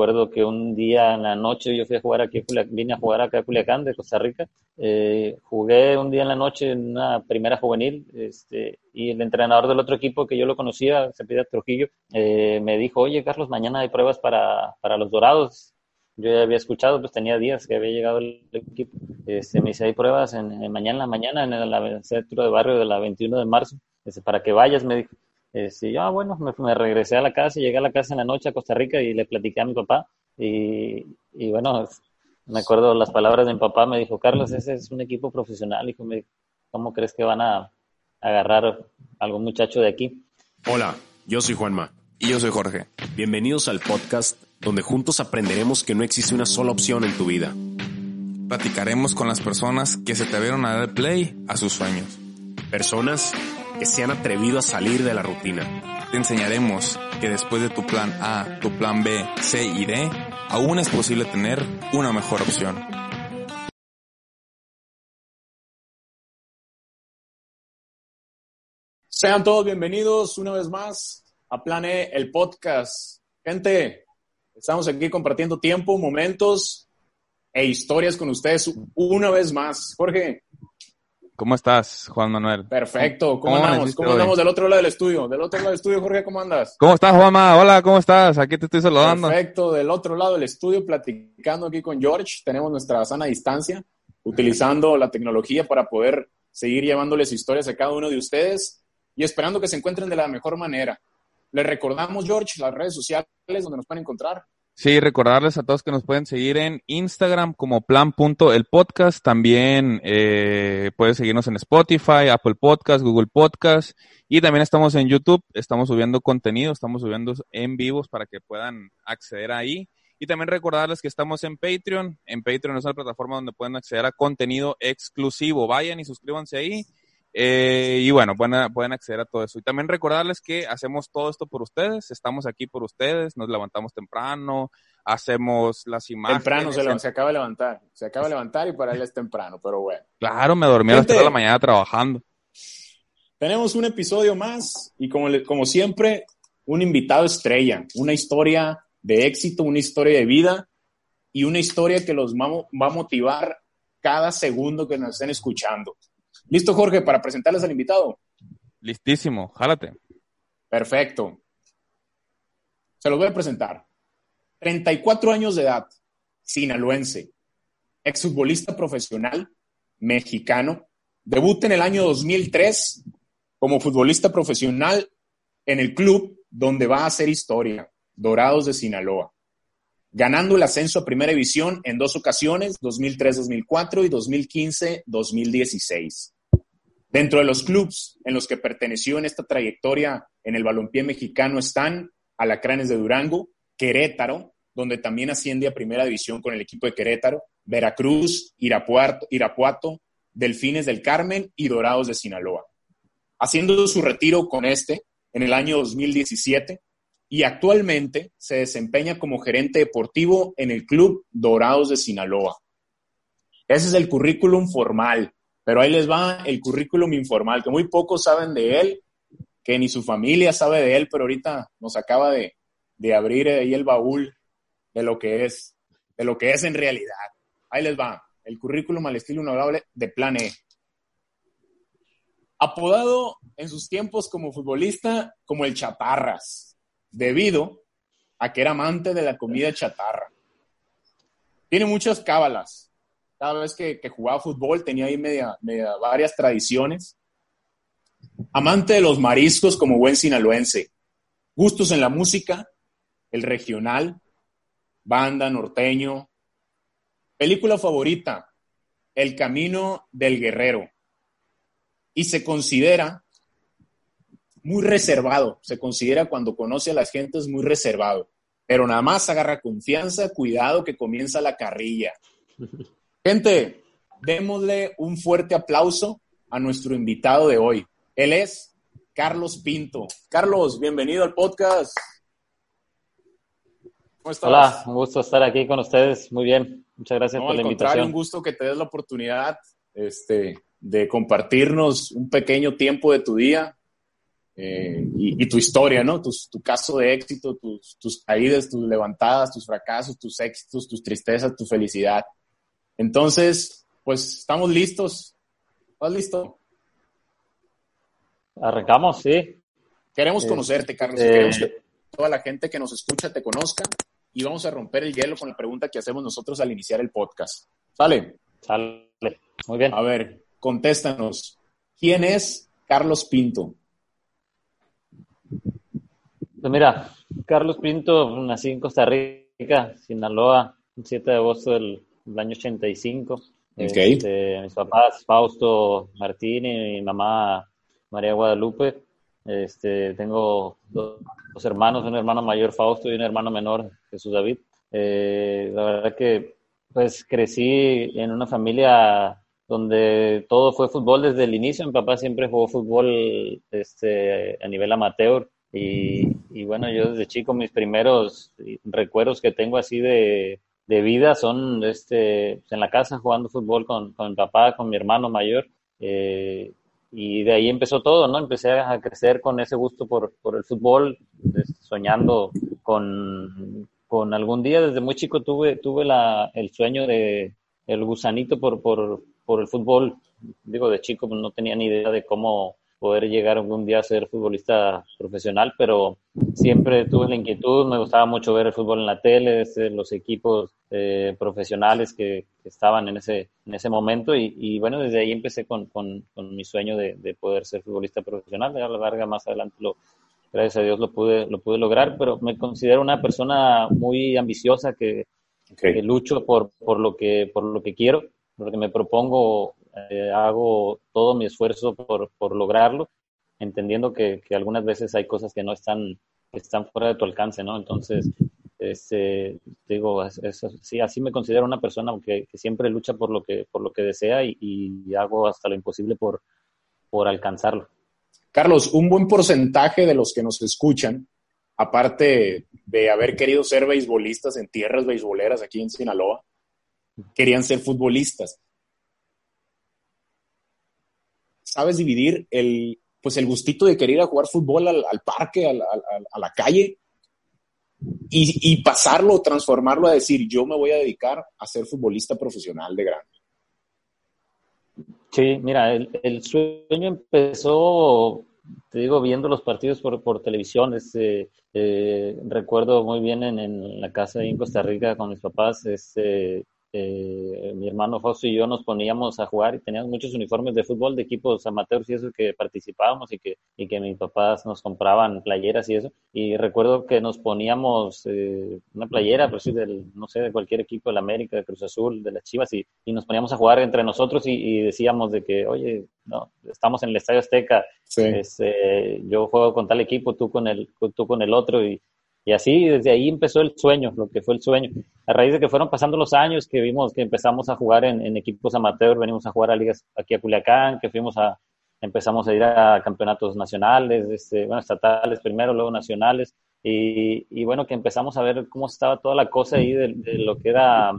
recuerdo que un día en la noche yo fui a jugar aquí, vine a jugar acá a Culiacán de Costa Rica. Eh, jugué un día en la noche en una primera juvenil este, y el entrenador del otro equipo que yo lo conocía, se pide Trujillo, eh, me dijo, oye Carlos, mañana hay pruebas para, para los Dorados. Yo ya había escuchado, pues tenía días que había llegado el equipo. Este, me dice, hay pruebas en, mañana en la mañana en el centro de barrio de la 21 de marzo. Dice, para que vayas, me dijo. Este, yo, ah, bueno, me, regresé a la casa, llegué a la casa en la noche a Costa Rica y le platiqué a mi papá. Y, y bueno, me acuerdo las palabras de mi papá, me dijo, Carlos, ese es un equipo profesional. Hijo, ¿cómo crees que van a agarrar a algún muchacho de aquí? Hola, yo soy Juanma. Y yo soy Jorge. Bienvenidos al podcast donde juntos aprenderemos que no existe una sola opción en tu vida. Platicaremos con las personas que se atrevieron a dar play a sus sueños. Personas que se han atrevido a salir de la rutina. Te enseñaremos que después de tu plan A, tu plan B, C y D, aún es posible tener una mejor opción. Sean todos bienvenidos una vez más a Plan E, el podcast. Gente, estamos aquí compartiendo tiempo, momentos e historias con ustedes una vez más. Jorge, ¿Cómo estás, Juan Manuel? Perfecto. ¿Cómo, andamos? ¿Cómo andamos del otro lado del estudio? Del otro lado del estudio, Jorge, ¿cómo andas? ¿Cómo estás, Juanma? Hola, ¿cómo estás? Aquí te estoy saludando. Perfecto. Del otro lado del estudio, platicando aquí con George. Tenemos nuestra sana distancia, utilizando la tecnología para poder seguir llevándoles historias a cada uno de ustedes y esperando que se encuentren de la mejor manera. Les recordamos, George, las redes sociales donde nos pueden encontrar. Sí, recordarles a todos que nos pueden seguir en Instagram como plan.elpodcast. También eh, pueden seguirnos en Spotify, Apple Podcast, Google Podcast. Y también estamos en YouTube. Estamos subiendo contenido, estamos subiendo en vivos para que puedan acceder ahí. Y también recordarles que estamos en Patreon. En Patreon es una plataforma donde pueden acceder a contenido exclusivo. Vayan y suscríbanse ahí. Eh, y bueno, pueden, pueden acceder a todo eso. Y también recordarles que hacemos todo esto por ustedes, estamos aquí por ustedes, nos levantamos temprano, hacemos las imágenes. Temprano se, se acaba de levantar, se acaba de levantar y para él es temprano, pero bueno. Claro, me dormí hasta la mañana trabajando. Tenemos un episodio más y como, como siempre, un invitado estrella, una historia de éxito, una historia de vida y una historia que los va a motivar cada segundo que nos estén escuchando. ¿Listo, Jorge, para presentarles al invitado? Listísimo, jálate. Perfecto. Se los voy a presentar. 34 años de edad, sinaloense, exfutbolista profesional, mexicano, debuta en el año 2003 como futbolista profesional en el club donde va a hacer historia, Dorados de Sinaloa, ganando el ascenso a Primera División en dos ocasiones, 2003-2004 y 2015-2016. Dentro de los clubes en los que perteneció en esta trayectoria en el balompié mexicano están Alacranes de Durango, Querétaro, donde también asciende a primera división con el equipo de Querétaro, Veracruz, Irapuato, Irapuato Delfines del Carmen y Dorados de Sinaloa. Haciendo su retiro con este en el año 2017 y actualmente se desempeña como gerente deportivo en el club Dorados de Sinaloa. Ese es el currículum formal pero ahí les va el currículum informal, que muy pocos saben de él, que ni su familia sabe de él, pero ahorita nos acaba de, abrir ahí el baúl de lo que es, de lo que es en realidad. Ahí les va, el currículum al estilo honorable de Plan E. Apodado en sus tiempos como futbolista como el Chatarras, debido a que era amante de la comida chatarra. Tiene muchas cábalas, cada vez que, jugaba fútbol tenía ahí varias tradiciones. Amante de los mariscos como buen sinaloense. Gustos en la música, el regional, banda, norteño. Película favorita, El Camino del Guerrero. Y se considera muy reservado, se considera cuando conoce a las gentes muy reservado, pero nada más agarra confianza, cuidado que comienza la carrilla. Gente, démosle un fuerte aplauso a nuestro invitado de hoy. Él es Carlos Pinto. Carlos, bienvenido al podcast. ¿Cómo estás? Hola, un gusto estar aquí con ustedes. Muy bien, muchas gracias por la invitación. Un gusto que te des la oportunidad este, de compartirnos un pequeño tiempo de tu día. eh, y, tu historia, ¿no? tu caso de éxito, tus, tus caídas, tus levantadas, tus fracasos, tus éxitos, tus tristezas, tu felicidad. Entonces, pues estamos listos. ¿Estás listo? Arrancamos, sí. Queremos conocerte, Carlos. Queremos que toda la gente que nos escucha te conozca y vamos a romper el hielo con la pregunta que hacemos nosotros al iniciar el podcast. ¿Sale? Sale. Muy bien. A ver, contéstanos. ¿Quién es Carlos Pinto? Pues mira, Carlos Pinto nací en Costa Rica, Sinaloa, el 7 de agosto del, año 85. Okay. Este, mis papás, Fausto Martín y mi mamá María Guadalupe. Este, tengo dos, hermanos, un hermano mayor Fausto y un hermano menor Jesús David. Eh, la verdad que pues crecí en una familia donde todo fue fútbol desde el inicio. Mi papá siempre jugó fútbol este, a nivel amateur y, bueno, yo desde chico mis primeros recuerdos que tengo así de, vida son este, en la casa jugando fútbol con, con mi papá, con mi hermano mayor. Eh, y de ahí empezó todo, ¿no? Empecé a crecer con ese gusto por, por el fútbol, soñando con, con, algún día, desde muy chico tuve, tuve la, el sueño de el gusanito por, por, por el fútbol. Digo, de chico pues, no tenía ni idea de cómo poder llegar algún día a ser futbolista profesional, pero siempre tuve la inquietud, me gustaba mucho ver el fútbol en la tele, este, los equipos eh, profesionales que, estaban en ese, en ese momento y, bueno, desde ahí empecé con, con, mi sueño de, poder ser futbolista profesional, a la larga más adelante lo, gracias a Dios lo pude, lo pude lograr, pero me considero una persona muy ambiciosa que, que lucho por, por, lo que, por lo que quiero, por lo que me propongo eh, hago todo mi esfuerzo por, por lograrlo, entendiendo que, que, algunas veces hay cosas que no están, están fuera de tu alcance, ¿no? Entonces, este, digo, sí, así me considero una persona que, que, siempre lucha por lo que, por lo que desea y, y hago hasta lo imposible por, por alcanzarlo. Carlos, un buen porcentaje de los que nos escuchan, aparte de haber querido ser beisbolistas en tierras beisboleras aquí en Sinaloa, querían ser futbolistas sabes dividir el, pues el gustito de querer ir a jugar fútbol al, parque, a la calle, y, pasarlo, transformarlo a decir, yo me voy a dedicar a ser futbolista profesional de grande. Sí, mira, el, sueño empezó, te digo, viendo los partidos por, televisión. Este, eh, recuerdo muy bien en, en, la casa en Costa Rica con mis papás, este, eh, mi hermano Fausto y yo nos poníamos a jugar y teníamos muchos uniformes de fútbol de equipos amateurs y eso que participábamos y que, y que mis papás nos compraban playeras y eso. Y recuerdo que nos poníamos eh, una playera, pues sí, del, no sé, de cualquier equipo, de la América, de Cruz Azul, de las Chivas, y, y nos poníamos a jugar entre nosotros y, decíamos de que, oye, no, estamos en el Estadio Azteca, este, yo juego con tal equipo, tú con el, tú con el otro, y y así, desde ahí empezó el sueño, lo que fue el sueño. A raíz de que fueron pasando los años, que vimos que empezamos a jugar en, equipos amateur, venimos a jugar a ligas aquí a Culiacán, que fuimos a, empezamos a ir a campeonatos nacionales, este, bueno, estatales primero, luego nacionales, y, bueno, que empezamos a ver cómo estaba toda la cosa ahí de, lo que era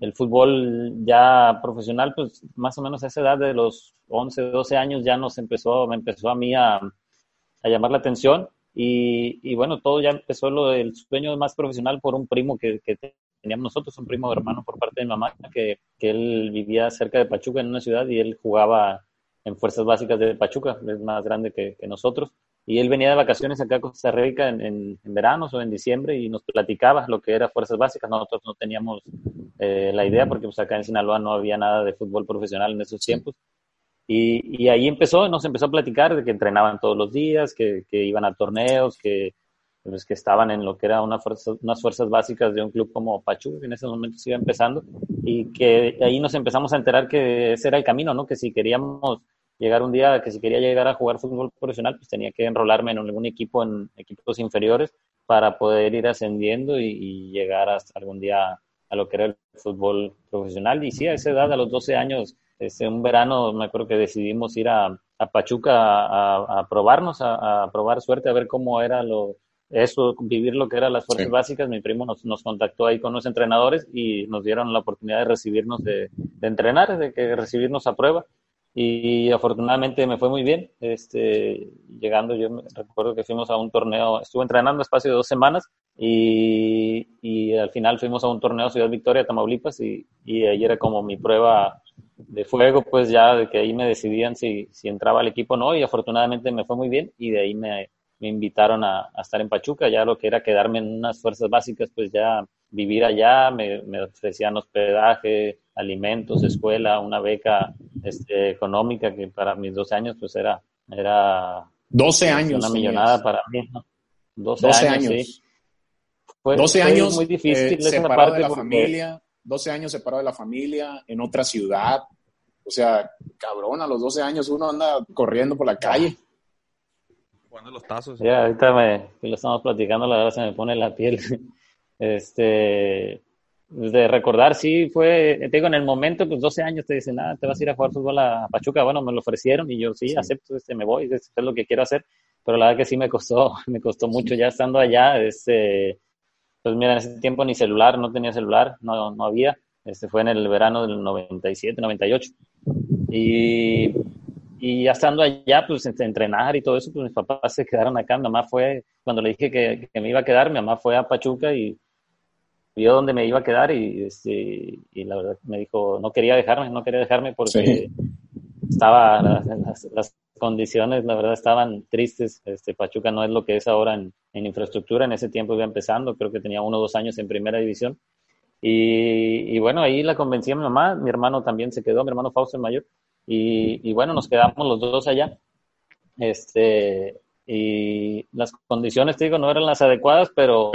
el fútbol ya profesional, pues más o menos a esa edad de los 11, 12 años ya nos empezó, me empezó a mí a, a llamar la atención y, bueno, todo ya empezó lo del sueño más profesional por un primo que, teníamos nosotros, un primo hermano por parte de mi mamá, que, que él vivía cerca de Pachuca en una ciudad y él jugaba en Fuerzas Básicas de Pachuca, es más grande que, nosotros. Y él venía de vacaciones acá a Costa Rica en, en, verano o en diciembre y nos platicaba lo que era Fuerzas Básicas. Nosotros no teníamos eh, la idea porque pues acá en Sinaloa no había nada de fútbol profesional en esos tiempos. Y, ahí empezó, nos empezó a platicar de que entrenaban todos los días, que, iban a torneos, que, pues, que estaban en lo que era una unas fuerzas básicas de un club como Pachuca, que en ese momento se iba empezando, y que ahí nos empezamos a enterar que ese era el camino, ¿no? Que si queríamos llegar un día, que si quería llegar a jugar fútbol profesional, pues tenía que enrolarme en algún equipo, en equipos inferiores, para poder ir ascendiendo y, y llegar hasta algún día a lo que era el fútbol profesional. Y sí, a esa edad, a los 12 años, este, un verano me acuerdo que decidimos ir a, Pachuca a, probarnos, a, probar suerte, a ver cómo era lo, eso, vivir lo que eran las fuerzas básicas. Mi primo nos, nos, contactó ahí con los entrenadores y nos dieron la oportunidad de recibirnos, de, entrenar, de que recibirnos a prueba. y afortunadamente me fue muy bien. Este, llegando, yo recuerdo que fuimos a un torneo, estuve entrenando espacio de dos semanas y, y al final fuimos a un torneo Ciudad Victoria, Tamaulipas, y, y ahí era como mi prueba de fuego, pues ya de que ahí me decidían si, si entraba al equipo o no, y afortunadamente me fue muy bien y de ahí me, me invitaron a, a, estar en Pachuca, ya lo que era quedarme en unas fuerzas básicas, pues ya vivir allá, me, me ofrecían hospedaje, alimentos, escuela, una beca este, económica que para mis 12 años pues era, era 12 años. Una millonada para mí, ¿no? 12, 12 años, Sí. Fue, 12 fue años muy difícil eh, separado de la porque... familia, 12 años separado de la familia, en otra ciudad. O sea, cabrón, a los 12 años uno anda corriendo por la calle. Jugando los tazos. Ya, ahorita me, que lo estamos platicando, la verdad se me pone la piel. Este, de recordar, sí, fue, te digo, en el momento, pues 12 años te dicen, ah, te vas a ir a jugar fútbol a Pachuca, bueno, me lo ofrecieron y yo sí, sí. acepto, este, me voy, es lo que quiero hacer, pero la verdad que sí me costó, me costó mucho ya estando allá, este, pues mira, en ese tiempo ni celular, no tenía celular, no, no había, este fue en el verano del 97, 98, y, y ya estando allá, pues entrenar y todo eso, pues mis papás se quedaron acá, mi mamá fue, cuando le dije que, que me iba a quedar, mi mamá fue a Pachuca y vio dónde me iba a quedar y, este, y la verdad me dijo, no quería dejarme, no quería dejarme porque sí. Estaba, las, las, condiciones, la verdad, estaban tristes. Este, Pachuca no es lo que es ahora en, en, infraestructura, en ese tiempo iba empezando, creo que tenía uno o dos años en primera división. Y, y, bueno, ahí la convencí a mi mamá, mi hermano también se quedó, mi hermano Fausto el mayor, y, y bueno, nos quedamos los dos allá. Este, y las condiciones, te digo, no eran las adecuadas, pero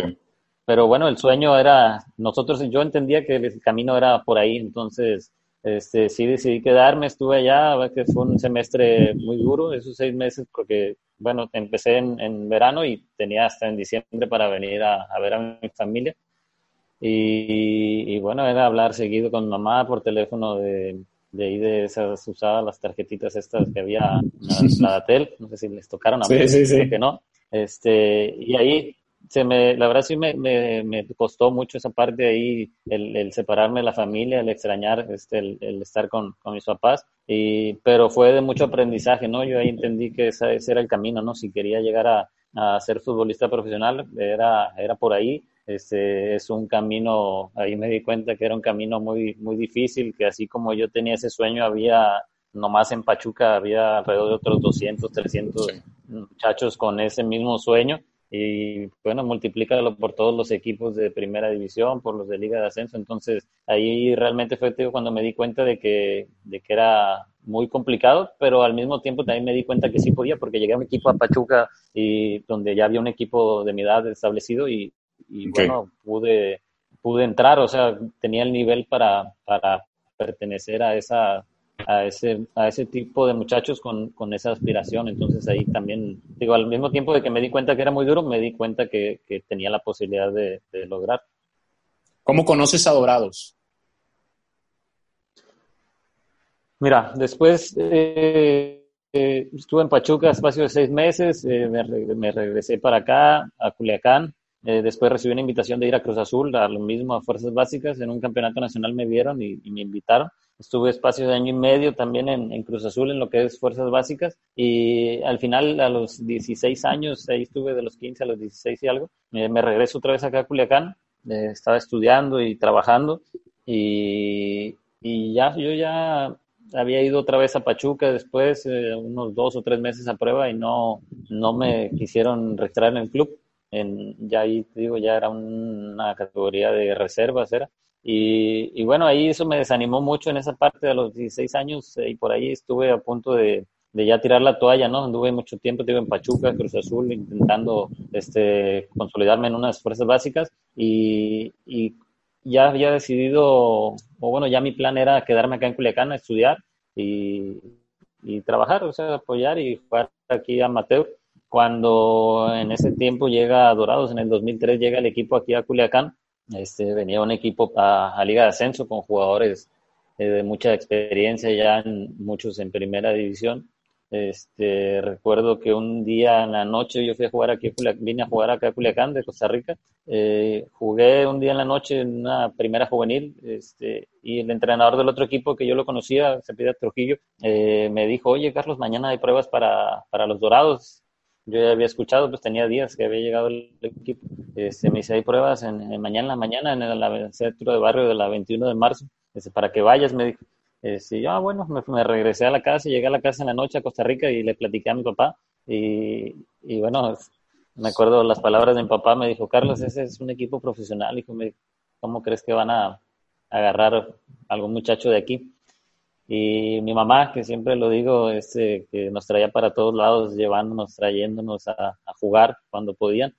pero bueno, el sueño era, nosotros, yo entendía que el camino era por ahí, entonces este, sí decidí quedarme, estuve allá, que fue un semestre muy duro, esos seis meses, porque bueno, empecé en, en verano y tenía hasta en diciembre para venir a, a ver a mi familia. Y, y, bueno, era hablar seguido con mamá por teléfono de, de ahí de esas usadas las tarjetitas estas que había, la, la Datel, no sé si les tocaron a mí, sí, sí, sí. que no. Este, y ahí se me, la verdad sí me, me, me, costó mucho esa parte ahí, el, el, separarme de la familia, el extrañar, este, el, el estar con, con, mis papás, y, pero fue de mucho aprendizaje, ¿no? Yo ahí entendí que esa, ese era el camino, ¿no? Si quería llegar a, a ser futbolista profesional, era, era por ahí, este, es un camino, ahí me di cuenta que era un camino muy, muy difícil, que así como yo tenía ese sueño, había nomás en Pachuca había alrededor de otros 200, 300 sí. muchachos con ese mismo sueño y bueno, multiplícalo por todos los equipos de primera división, por los de liga de ascenso, entonces ahí realmente fue tío, cuando me di cuenta de que, de que era muy complicado, pero al mismo tiempo también me di cuenta que sí podía, porque llegué a un equipo a Pachuca y donde ya había un equipo de mi edad establecido y, y okay. bueno, pude, pude entrar, o sea, tenía el nivel para, para pertenecer a esa a ese, a ese tipo de muchachos con, con, esa aspiración. Entonces ahí también, digo, al mismo tiempo de que me di cuenta que era muy duro, me di cuenta que, que tenía la posibilidad de, de, lograr. ¿Cómo conoces a Dorados? Mira, después eh, eh, estuve en Pachuca espacio de seis meses, eh, me, me, regresé para acá, a Culiacán. después recibí una invitación de ir a Cruz Azul, a lo mismo, a Fuerzas Básicas. En un campeonato nacional me vieron y, y me invitaron Estuve espacio de año y medio también en, en, Cruz Azul, en lo que es Fuerzas Básicas. Y al final, a los 16 años, ahí estuve de los 15 a los 16 y algo, me, me regreso otra vez acá a Culiacán. Eh, estaba estudiando y trabajando. Y, y, ya, yo ya había ido otra vez a Pachuca después, eh, unos dos o tres meses a prueba, y no, no me quisieron registrar en el club. En, ya ahí, digo, ya era una categoría de reservas, era. Y, y, bueno, ahí eso me desanimó mucho en esa parte de los 16 años eh, y por ahí estuve a punto de, de, ya tirar la toalla, ¿no? Anduve mucho tiempo, estuve en Pachuca, Cruz Azul, intentando este, consolidarme en unas fuerzas básicas y, y ya había decidido, o bueno, ya mi plan era quedarme acá en Culiacán a estudiar y, y trabajar, o sea, apoyar y jugar aquí amateur. Cuando en ese tiempo llega a Dorados, en el 2003 llega el equipo aquí a Culiacán, este, venía un equipo a, Liga de Ascenso con jugadores eh, de mucha experiencia, ya en, muchos en primera división. Este, recuerdo que un día en la noche yo fui a jugar aquí, vine a jugar acá a Culiacán de Costa Rica. Eh, jugué un día en la noche en una primera juvenil este, y el entrenador del otro equipo que yo lo conocía, se pide Trujillo, eh, me dijo, oye Carlos, mañana hay pruebas para, para los Dorados. Yo ya había escuchado, pues tenía días que había llegado el equipo. Este, me dice, hay pruebas en, mañana en la mañana en el, centro de barrio de la 21 de marzo. Dice, para que vayas, me dijo. Este, yo, ah, bueno, me, regresé a la casa, llegué a la casa en la noche a Costa Rica y le platiqué a mi papá. Y, y bueno, me acuerdo las palabras de mi papá, me dijo, Carlos, ese es un equipo profesional. Hijo, ¿cómo crees que van a agarrar a algún muchacho de aquí? Y mi mamá, que siempre lo digo, este, que nos traía para todos lados, llevándonos, trayéndonos a, jugar cuando podían.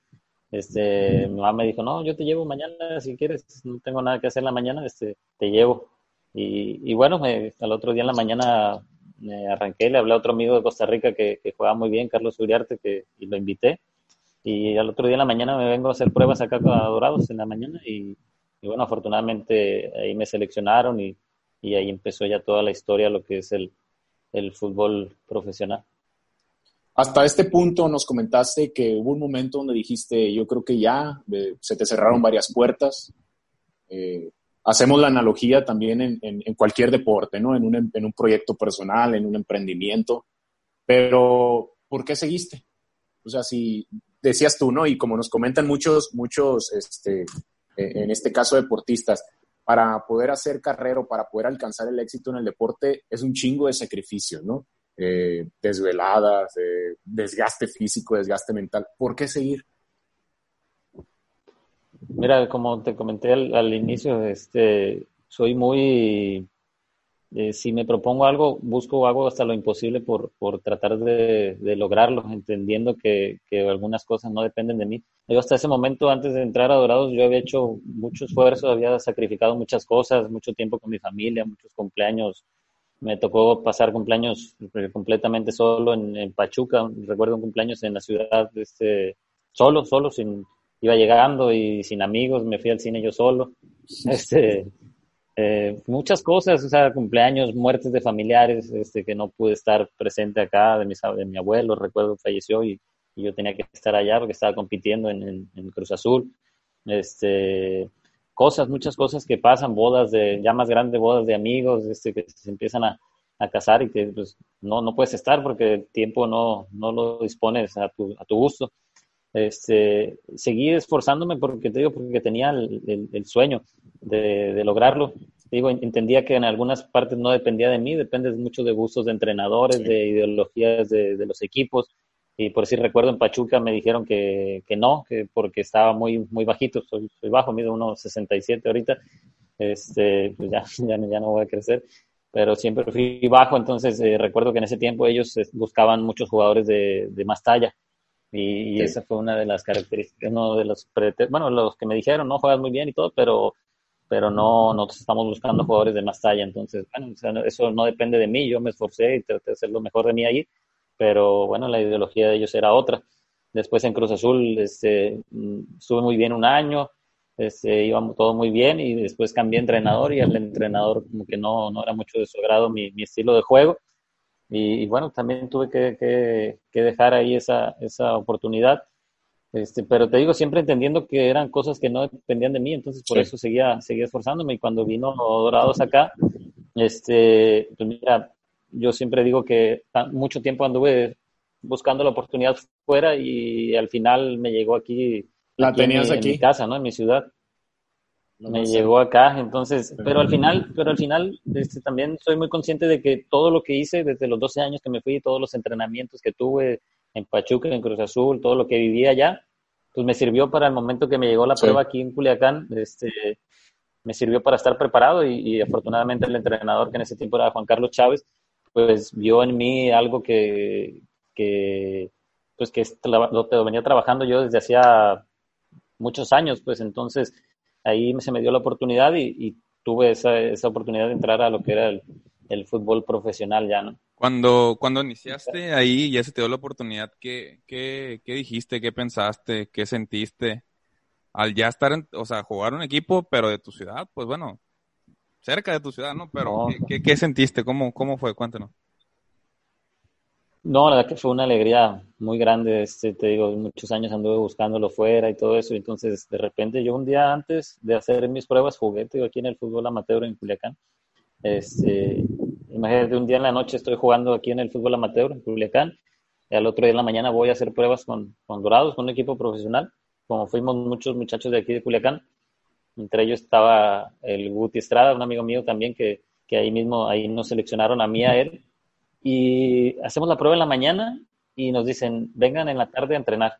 Este, mi mamá me dijo, no, yo te llevo mañana si quieres, no tengo nada que hacer en la mañana, este, te llevo. Y, bueno, me, al otro día en la mañana me arranqué, le hablé a otro amigo de Costa Rica que, que juega muy bien, Carlos Uriarte, que, y lo invité. Y al otro día en la mañana me vengo a hacer pruebas acá con Dorados en la mañana y, y bueno, afortunadamente ahí me seleccionaron y, y ahí empezó ya toda la historia, lo que es el, el fútbol profesional. Hasta este punto nos comentaste que hubo un momento donde dijiste, yo creo que ya eh, se te cerraron varias puertas. Eh, hacemos la analogía también en, en, cualquier deporte, ¿no? En un, en un, proyecto personal, en un emprendimiento. Pero, ¿por qué seguiste? O sea, si decías tú, ¿no? Y como nos comentan muchos, muchos, este, e, en este caso deportistas, para poder hacer carrera o para poder alcanzar el éxito en el deporte es un chingo de sacrificio, ¿no? Eh, desveladas, eh, desgaste físico, desgaste mental. ¿Por qué seguir? Mira, como te comenté al, inicio, este, soy muy eh, si me propongo algo, busco hago hasta lo imposible por, por tratar de, de lograrlo, entendiendo que, que, algunas cosas no dependen de mí. Yo hasta ese momento, antes de entrar a Dorados, yo había hecho mucho esfuerzo, había sacrificado muchas cosas, mucho tiempo con mi familia, muchos cumpleaños. Me tocó pasar cumpleaños completamente solo en, en Pachuca. Recuerdo un cumpleaños en la ciudad, este, solo, solo, sin, iba llegando y sin amigos, me fui al cine yo solo. Este, eh, muchas cosas, o sea, cumpleaños, muertes de familiares, este, que no pude estar presente acá, de mi, de mi abuelo, recuerdo, falleció y, yo tenía que estar allá porque estaba compitiendo en, Cruz Azul. Este, cosas, muchas cosas que pasan, bodas de, ya más grandes, bodas de amigos, este, que se empiezan a, a casar y que pues, no, no puedes estar porque el tiempo no, no lo dispones a tu, a tu gusto. Este, seguí esforzándome porque te digo, porque tenía el, el sueño de, lograrlo. Digo, entendía que en algunas partes no dependía de mí, depende mucho de gustos de entrenadores, de ideologías de, los equipos. Y por si recuerdo en Pachuca me dijeron que, que no, que porque estaba muy, muy bajito, soy, soy bajo, mido unos 67 ahorita, este, pues ya, ya, ya, no voy a crecer, pero siempre fui bajo, entonces eh, recuerdo que en ese tiempo ellos eh, buscaban muchos jugadores de, de más talla. Y, esa fue una de las características, uno de los, bueno, los que me dijeron, no juegas muy bien y todo, pero pero no, nosotros estamos buscando jugadores de más talla, entonces, bueno, eso no depende de mí, yo me esforcé y traté de hacer lo mejor de mí ahí, pero bueno, la ideología de ellos era otra. Después en Cruz Azul este, mm, estuve muy bien un año, este, íbamos todo muy bien y después cambié de entrenador y el entrenador como que no, no era mucho de su agrado mi, mi estilo de juego. Y, bueno, también tuve que, que, que, dejar ahí esa, esa oportunidad. Este, pero te digo, siempre entendiendo que eran cosas que no dependían de mí, entonces por eso seguía, seguía esforzándome. Y cuando vino Dorados acá, este, pues mira, yo siempre digo que mucho tiempo anduve buscando la oportunidad fuera y al final me llegó aquí. La tenías en aquí. En mi casa, ¿no? En mi ciudad. Me llegó acá, entonces, pero al final, pero al final, este, también soy muy consciente de que todo lo que hice desde los 12 años que me fui, todos los entrenamientos que tuve, en Pachuca, en Cruz Azul, todo lo que vivía allá, pues me sirvió para el momento que me llegó la prueba aquí en Culiacán, este, me sirvió para estar preparado y, afortunadamente el entrenador que en ese tiempo era Juan Carlos Chávez, pues vio en mí algo que, que pues que lo, venía trabajando yo desde hacía muchos años, pues entonces ahí se me dio la oportunidad y, tuve esa, esa, oportunidad de entrar a lo que era el, el fútbol profesional ya, ¿no? Cuando, cuando iniciaste ahí y ya se te dio la oportunidad, ¿qué, qué, qué dijiste, qué pensaste, qué sentiste? Al ya estar, en, o sea, jugar un equipo, pero de tu ciudad, pues bueno, cerca de tu ciudad, ¿no? Pero, ¿qué, qué, sentiste? ¿Cómo, ¿Cómo fue? Cuéntanos. No, la verdad que fue una alegría muy grande. Este, te digo, muchos años anduve buscándolo fuera y todo eso. Entonces, de repente, yo un día antes de hacer mis pruebas jugué, te digo, aquí en el fútbol amateur en Culiacán. Este, imagínate, un día en la noche estoy jugando aquí en el fútbol amateur en Culiacán. Y al otro día en la mañana voy a hacer pruebas con, con Dorados, con un equipo profesional. Como fuimos muchos muchachos de aquí de Culiacán. Entre ellos estaba el Guti Estrada, un amigo mío también que, que ahí mismo, ahí nos seleccionaron a mí, a él y hacemos la prueba en la mañana y nos dicen, vengan en la tarde a entrenar.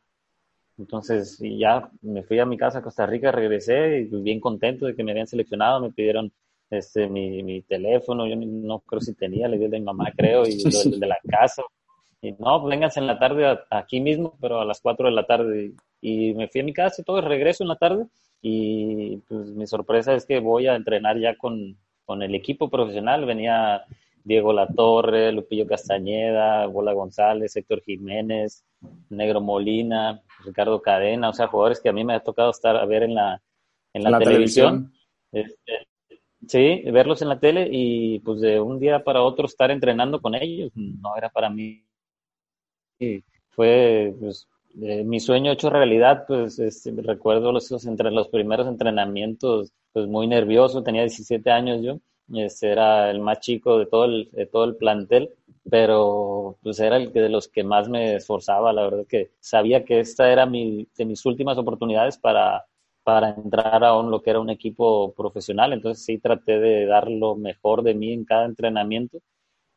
Entonces, ya me fui a mi casa a Costa Rica, regresé y pues, bien contento de que me habían seleccionado, me pidieron este, mi, mi teléfono, yo no creo si tenía, le di de mi mamá, creo, y el de la casa. Y no, pues vénganse en la tarde aquí mismo, pero a las 4 de la tarde. Y, me fui a mi casa y todo, regreso en la tarde. Y pues mi sorpresa es que voy a entrenar ya con, con el equipo profesional. Venía Diego Latorre, Lupillo Castañeda, Bola González, Héctor Jiménez, Negro Molina, Ricardo Cadena, o sea, jugadores que a mí me ha tocado estar a ver en la, en la, televisión. Este, sí, verlos en la tele y pues de un día para otro estar entrenando con ellos, no era para mí. Y fue pues, mi sueño hecho realidad, pues este, recuerdo los, entre los primeros entrenamientos, pues muy nervioso, tenía 17 años yo este era el más chico de todo el, de todo el plantel, pero pues era el que de los que más me esforzaba, la verdad que sabía que esta era mi, de mis últimas oportunidades para, para entrar a un, lo que era un equipo profesional, entonces sí traté de dar lo mejor de mí en cada entrenamiento.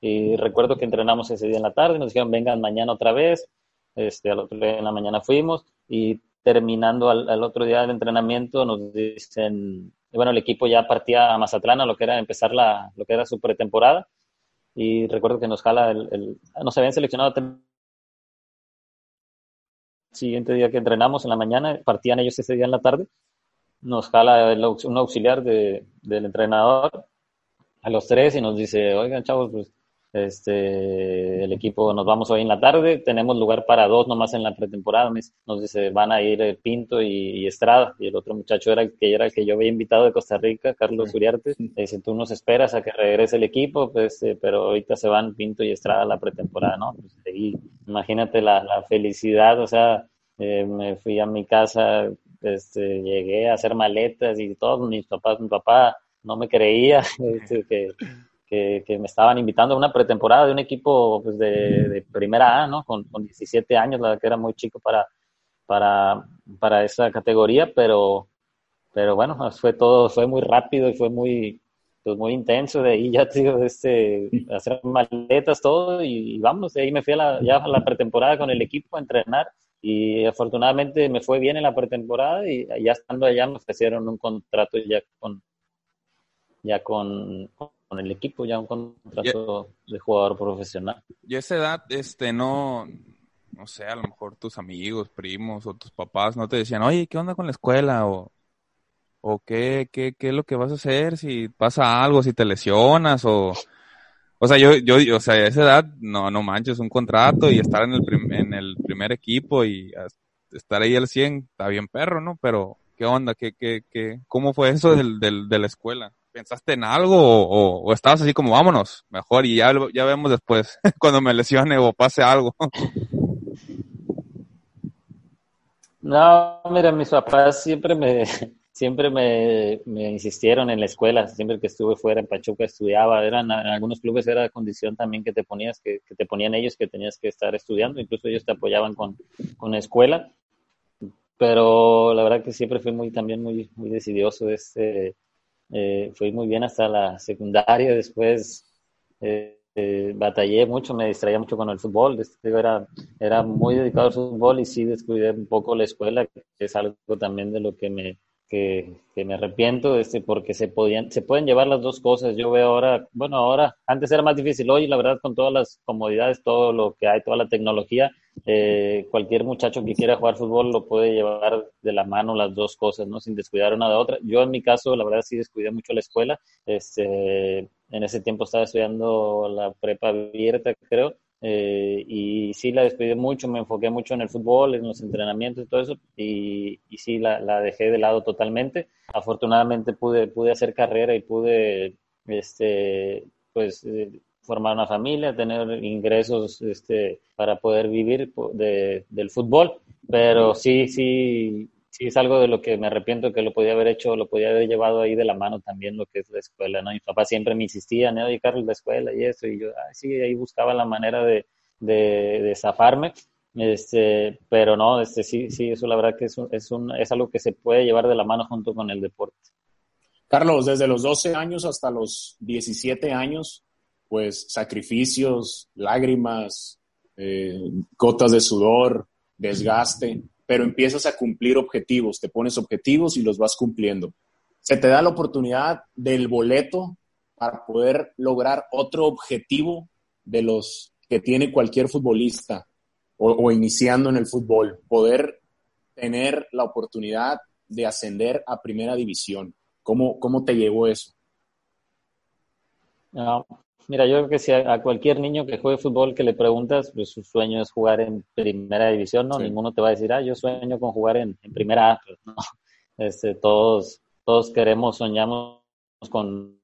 Y recuerdo que entrenamos ese día en la tarde, nos dijeron vengan mañana otra vez, este, al otro día en la mañana fuimos y terminando al, al otro día del entrenamiento nos dicen bueno, el equipo ya partía a Mazatlán a lo que era empezar la, lo que era su pretemporada. Y recuerdo que nos jala el, el nos habían seleccionado el siguiente día que entrenamos en la mañana, partían ellos ese día en la tarde. Nos jala un auxiliar de, del entrenador a los tres y nos dice, oigan chavos, pues este, el equipo nos vamos hoy en la tarde, tenemos lugar para dos nomás en la pretemporada. Nos dice, van a ir eh, Pinto y, Estrada. Y el otro muchacho era el que era el que yo había invitado de Costa Rica, Carlos Uriarte. dice, tú nos esperas a que regrese el equipo, pues, eh, pero ahorita se van Pinto y Estrada a la pretemporada, ¿no? Pues, imagínate la, la, felicidad, o sea, eh, me fui a mi casa, este, llegué a hacer maletas y todos mis papás, mi papá no me creía este, que que, me estaban invitando a una pretemporada de un equipo pues, de, primera A, ¿no? Con, 17 años, la verdad que era muy chico para, para, para esa categoría, pero, pero bueno, fue todo, fue muy rápido y fue muy, pues muy intenso. De ahí ya, tío, este, hacer maletas, todo, y, vamos, de ahí me fui a la, ya a la pretemporada con el equipo a entrenar. Y afortunadamente me fue bien en la pretemporada y ya estando allá me ofrecieron un contrato ya con, ya con, el equipo, ya un contrato de jugador profesional. Y a esa edad, este, no, no sé, a lo mejor tus amigos, primos o tus papás no te decían, oye, ¿qué onda con la escuela? O, o qué, qué, qué es lo que vas a hacer si pasa algo, si te lesionas o... O sea, yo, yo, o sea, a esa edad, no, no manches, un contrato y estar en el, en el primer equipo y estar ahí al 100, está bien perro, ¿no? Pero, ¿qué onda? ¿Qué, qué, qué, ¿Cómo fue eso del, del, de la escuela? ¿Pensaste en algo o, estabas así como vámonos, mejor y ya, ya vemos después cuando me lesione o pase algo? No, mira, mis papás siempre me, siempre me, insistieron en la escuela, siempre que estuve fuera en Pachuca estudiaba, eran en algunos clubes era condición también que te ponías, que, te ponían ellos que tenías que estar estudiando, incluso ellos te apoyaban con, con la escuela, pero la verdad que siempre fui muy también muy, muy decidioso, este, eh, fui muy bien hasta la secundaria, después eh, eh, batallé mucho, me distraía mucho con el fútbol, era, era muy dedicado al fútbol y sí descuidé un poco la escuela, que es algo también de lo que me, que, me arrepiento, este, porque se podían, se pueden llevar las dos cosas. Yo veo ahora, bueno, ahora, antes era más difícil, hoy la verdad con todas las comodidades, todo lo que hay, toda la tecnología, eh, cualquier muchacho que quiera jugar fútbol lo puede llevar de la mano las dos cosas, ¿no? Sin descuidar una de otra. Yo en mi caso, la verdad sí descuidé mucho la escuela. Este, en ese tiempo estaba estudiando la prepa abierta, creo. Eh, y sí la descuidé mucho, me enfoqué mucho en el fútbol, en los entrenamientos y todo eso, y, sí la, la, dejé de lado totalmente. Afortunadamente pude, pude hacer carrera y pude, este, pues, eh, formar una familia, tener ingresos este, para poder vivir de, del fútbol. Pero sí, sí, sí es algo de lo que me arrepiento que lo podía haber hecho, lo podía haber llevado ahí de la mano también lo que es la escuela, ¿no? Mi papá siempre me insistía, ¿no? Oye, Carlos, la escuela y eso, y yo, sí, ahí buscaba la manera de, de, de zafarme, este, pero no, este, sí, sí, eso la verdad que es, es, un, es algo que se puede llevar de la mano junto con el deporte. Carlos, desde los 12 años hasta los 17 años, pues sacrificios, lágrimas, eh, gotas de sudor, desgaste, pero empiezas a cumplir objetivos, te pones objetivos y los vas cumpliendo. Se te da la oportunidad del boleto para poder lograr otro objetivo de los que tiene cualquier futbolista o, iniciando en el fútbol, poder tener la oportunidad de ascender a primera división. ¿Cómo, cómo te llevó eso? Mira, yo creo que si a, cualquier niño que juegue fútbol que le preguntas, pues su sueño es jugar en primera división, ¿no? Ninguno te va a decir, ah, yo sueño con jugar en, primera A, pues, ¿no? Este, todos, todos queremos, soñamos con,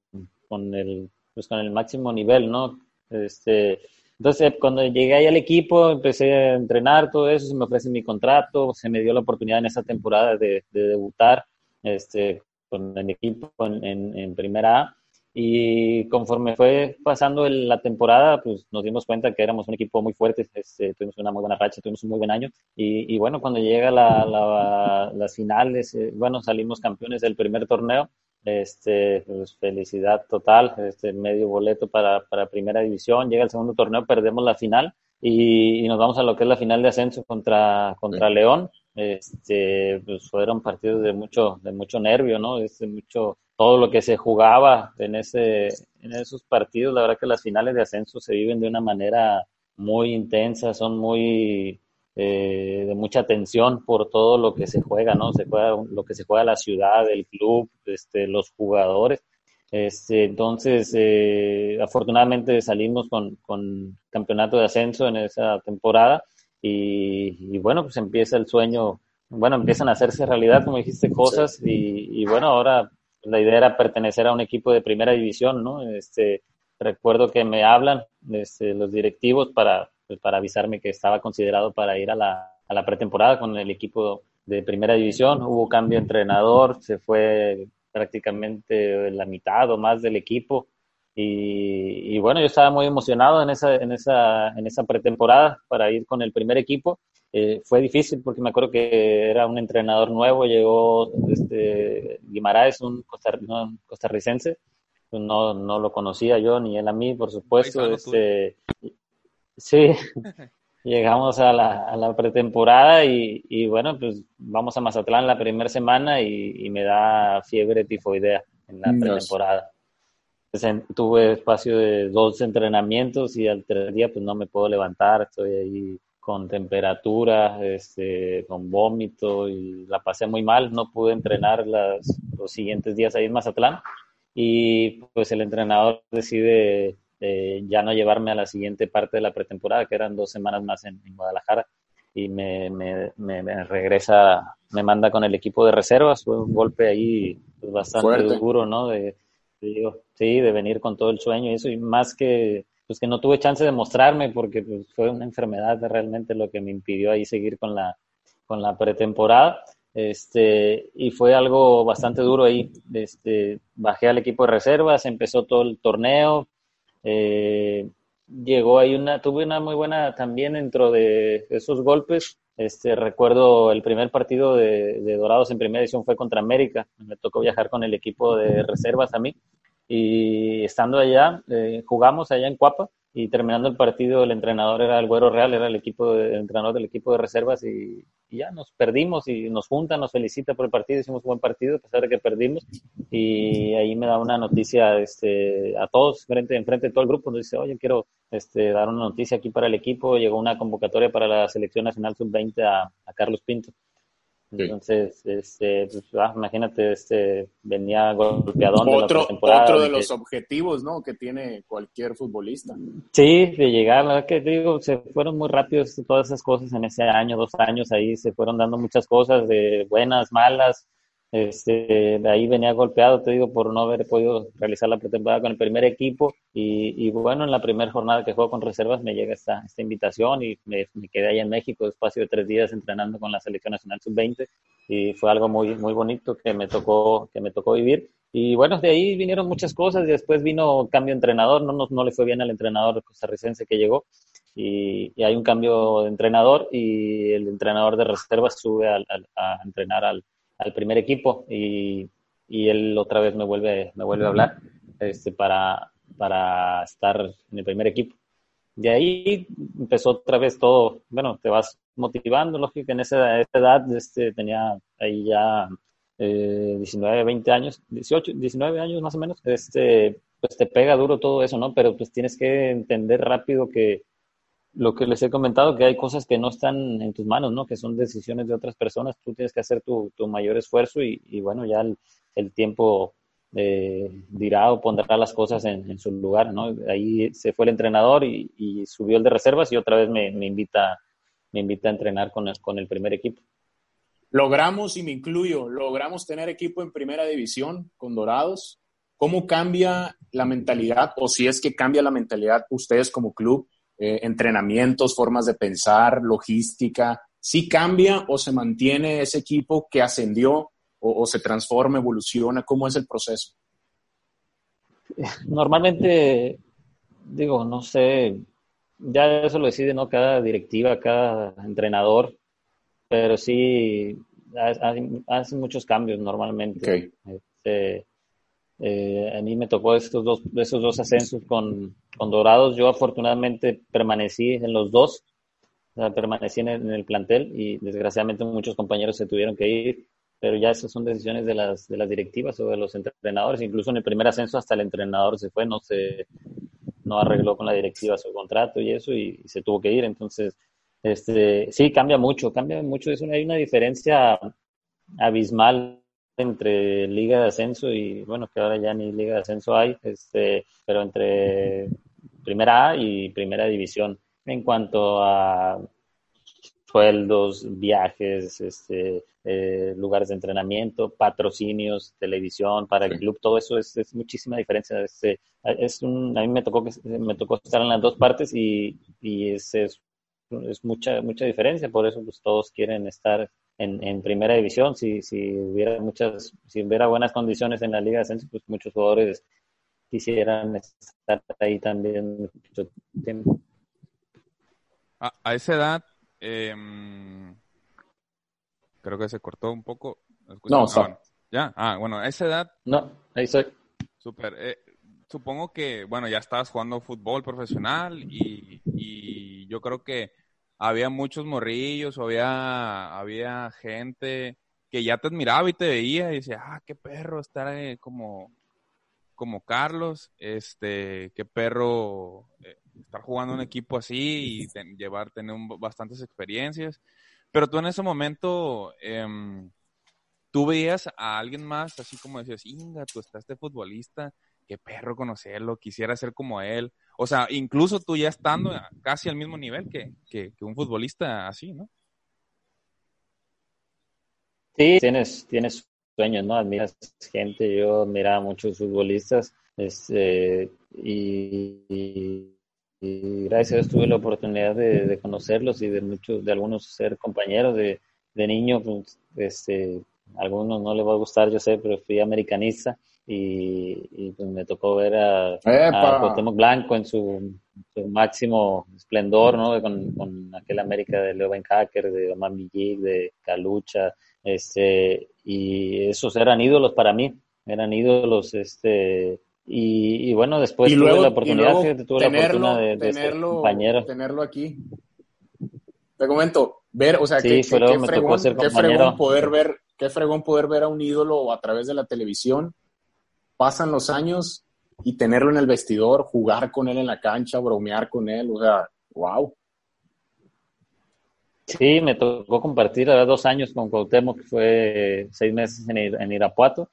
con el, pues con el máximo nivel, ¿no? Este, entonces, cuando llegué ahí al equipo, empecé a entrenar, todo eso, se me ofrece mi contrato, se me dio la oportunidad en esa temporada de, debutar este, con el equipo en, en, primera A. Y conforme fue pasando la temporada, pues nos dimos cuenta que éramos un equipo muy fuerte, este, tuvimos una muy buena racha, tuvimos un muy buen año. Y, y bueno, cuando llega la, las finales, eh, bueno, salimos campeones del primer torneo este, pues felicidad total, este, medio boleto para, para primera división, llega el segundo torneo, perdemos la final y, nos vamos a lo que es la final de ascenso contra, contra León. Este, pues fueron partidos de mucho, de mucho nervio, ¿no? Este, mucho, todo lo que se jugaba en ese, en esos partidos, la verdad que las finales de ascenso se viven de una manera muy intensa, son muy, eh, de mucha atención por todo lo que se juega, ¿no? Se juega lo que se juega la ciudad, el club, este, los jugadores. Este, entonces, eh, afortunadamente salimos con, con, campeonato de ascenso en esa temporada y, bueno, pues empieza el sueño, bueno, empiezan a hacerse realidad, como dijiste, cosas y, y bueno, ahora la idea era pertenecer a un equipo de primera división, ¿no? Este, recuerdo que me hablan este, los directivos para pues, para avisarme que estaba considerado para ir a la, a la pretemporada con el equipo de primera división. Hubo cambio de entrenador, se fue prácticamente la mitad o más del equipo. Y, bueno, yo estaba muy emocionado en esa, en esa, en esa pretemporada para ir con el primer equipo. Eh, fue difícil porque me acuerdo que era un entrenador nuevo, llegó este, Guimaraes, un, costarricense, no, no lo conocía yo ni él a mí, por supuesto. Este, Sí, llegamos a la, a la pretemporada y, y, bueno, pues vamos a Mazatlán la primera semana y, me da fiebre tifoidea en la pretemporada. Tuve espacio de dos entrenamientos y al tercer día pues no me puedo levantar, estoy ahí con temperatura, este, con vómito y la pasé muy mal, no pude entrenar las, los siguientes días ahí en Mazatlán y pues el entrenador decide ya no llevarme a la siguiente parte de la pretemporada, que eran dos semanas más en, Guadalajara, y me, me, me, regresa, me manda con el equipo de reservas, fue un golpe ahí pues, bastante duro, ¿no? De, sí, de venir con todo el sueño y eso, y más que, pues que no tuve chance de mostrarme porque pues, fue una enfermedad realmente lo que me impidió ahí seguir con la, con la pretemporada. Este, y fue algo bastante duro ahí. Este, bajé al equipo de reservas, empezó todo el torneo, eh, llegó ahí una, tuve una muy buena también dentro de esos golpes. Este, recuerdo el primer partido de, Dorados en primera edición fue contra América. Me tocó viajar con el equipo de reservas a mí. Y estando allá, eh, jugamos allá en Cuapa y terminando el partido el entrenador era el Güero Real, era el equipo de, entrenador del equipo de reservas y, ya nos perdimos y nos junta, nos felicita por el partido, hicimos un buen partido a pesar de que perdimos y ahí me da una noticia este, a todos, frente, enfrente de todo el grupo, nos dice, oye, quiero este, dar una noticia aquí para el equipo, llegó una convocatoria para la selección nacional sub-20 a, a Carlos Pinto. Entonces, este, pues, ah, imagínate, este, venía golpeadón otro, de Otro de los objetivos, ¿no? Que tiene cualquier futbolista. Sí, de llegar, la verdad que digo, se fueron muy rápidos todas esas cosas en ese año, dos años ahí, se fueron dando muchas cosas de buenas, malas, Este, de ahí venía golpeado, te digo, por no haber podido realizar la pretemporada con el primer equipo. Y, bueno, en la primera jornada que juego con reservas me llega esta, esta invitación y me, quedé ahí en México, espacio de tres días entrenando con la Selección Nacional Sub-20 y fue algo muy, muy bonito que me, tocó, que me tocó vivir. Y bueno, de ahí vinieron muchas cosas y después vino cambio de entrenador, no, no, no le fue bien al entrenador costarricense que llegó y, hay un cambio de entrenador y el entrenador de reservas sube a entrenar al, al primer equipo y, y, él otra vez me vuelve, me vuelve a hablar este, para, para estar en el primer equipo. De ahí empezó otra vez todo, bueno, te vas motivando, lógico, en esa, edad este, tenía ahí ya eh, 19, 20 años, 18, 19 años más o menos, este, pues te pega duro todo eso, ¿no? Pero pues tienes que entender rápido que, lo que les he comentado, que hay cosas que no están en tus manos, ¿no? Que son decisiones de otras personas. Tú tienes que hacer tu, mayor esfuerzo y, bueno, ya el, tiempo eh, dirá o pondrá las cosas en, su lugar, ¿no? Ahí se fue el entrenador y, subió el de reservas y otra vez me, invita, me invita a entrenar con el, con el primer equipo. Logramos, y me incluyo, logramos tener equipo en primera división con Dorados. ¿Cómo cambia la mentalidad o si es que cambia la mentalidad ustedes como club eh, entrenamientos, formas de pensar, logística, si cambia o se mantiene ese equipo que ascendió o, se transforma, evoluciona? ¿Cómo es el proceso? Normalmente, digo, no sé, ya eso lo decide ¿no? cada directiva, cada entrenador, pero sí hacen muchos cambios normalmente. Este, eh, a mí me tocó estos dos, esos dos ascensos con, con, Dorados. Yo afortunadamente permanecí en los dos, permanecí en el, plantel y desgraciadamente muchos compañeros se tuvieron que ir, pero ya esas son decisiones de las, de las directivas o de los entrenadores. Incluso en el primer ascenso hasta el entrenador se fue, no se no arregló con la directiva su contrato y eso y, se tuvo que ir. Entonces, este, sí, cambia mucho, cambia mucho. Es hay una diferencia abismal entre Liga de Ascenso y, bueno, que ahora ya ni Liga de Ascenso hay, este, pero entre Primera A y Primera División. En cuanto a sueldos, viajes, este, eh, lugares de entrenamiento, patrocinios, televisión para el club, todo eso es, es muchísima diferencia. Este, es un, a mí me tocó, me tocó estar en las dos partes y, y es, es, es, mucha, mucha diferencia, por eso pues, todos quieren estar en, primera división. Si, si hubiera muchas, si hubiera buenas condiciones en la Liga de Ascenso, pues muchos jugadores quisieran estar ahí también mucho tiempo. A, esa edad, em, creo que se cortó un poco. No, ah, ya, ah, bueno, a esa edad. No, ahí soy. Súper. Eh, supongo que, bueno, ya estabas jugando fútbol profesional y, y yo creo que había muchos morrillos, había, había gente que ya te admiraba y te veía y decía, ah, qué perro estar eh, como, como Carlos, este, qué perro eh, estar jugando un equipo así y llevar, tener bastantes experiencias. Pero tú en ese momento, em, tú veías a alguien más, así como decías, Inga, tú estás de futbolista, qué perro conocerlo, quisiera ser como él. O sea, incluso tú ya estando casi al mismo nivel que, que, un futbolista así, ¿no? Sí, tienes, tienes sueños, ¿no? Admiras gente, yo admiraba a muchos futbolistas. Este, y, gracias a Dios tuve la oportunidad de, conocerlos y de muchos, de algunos ser compañeros de, de niño, pues, este, algunos no les va a gustar, yo sé, pero fui americanista y, pues me tocó ver a, a Blanco en su, máximo esplendor, ¿no? Con, con, aquel América de Leo Hacker, de Omar Villig, de Calucha, este, y esos eran ídolos para mí, eran ídolos, este, y, bueno, después tuve la oportunidad, tuve la oportunidad de, tenerlo, compañero. tenerlo aquí. Te comento, ver, o sea, que, fregón, qué fregón poder ver, qué fregón poder ver a un ídolo a través de la televisión pasan los años y tenerlo en el vestidor, jugar con él en la cancha, bromear con él, o sea, wow. Sí, me tocó compartir dos años con Cuauhtémoc, que fue seis meses en, Irapuato,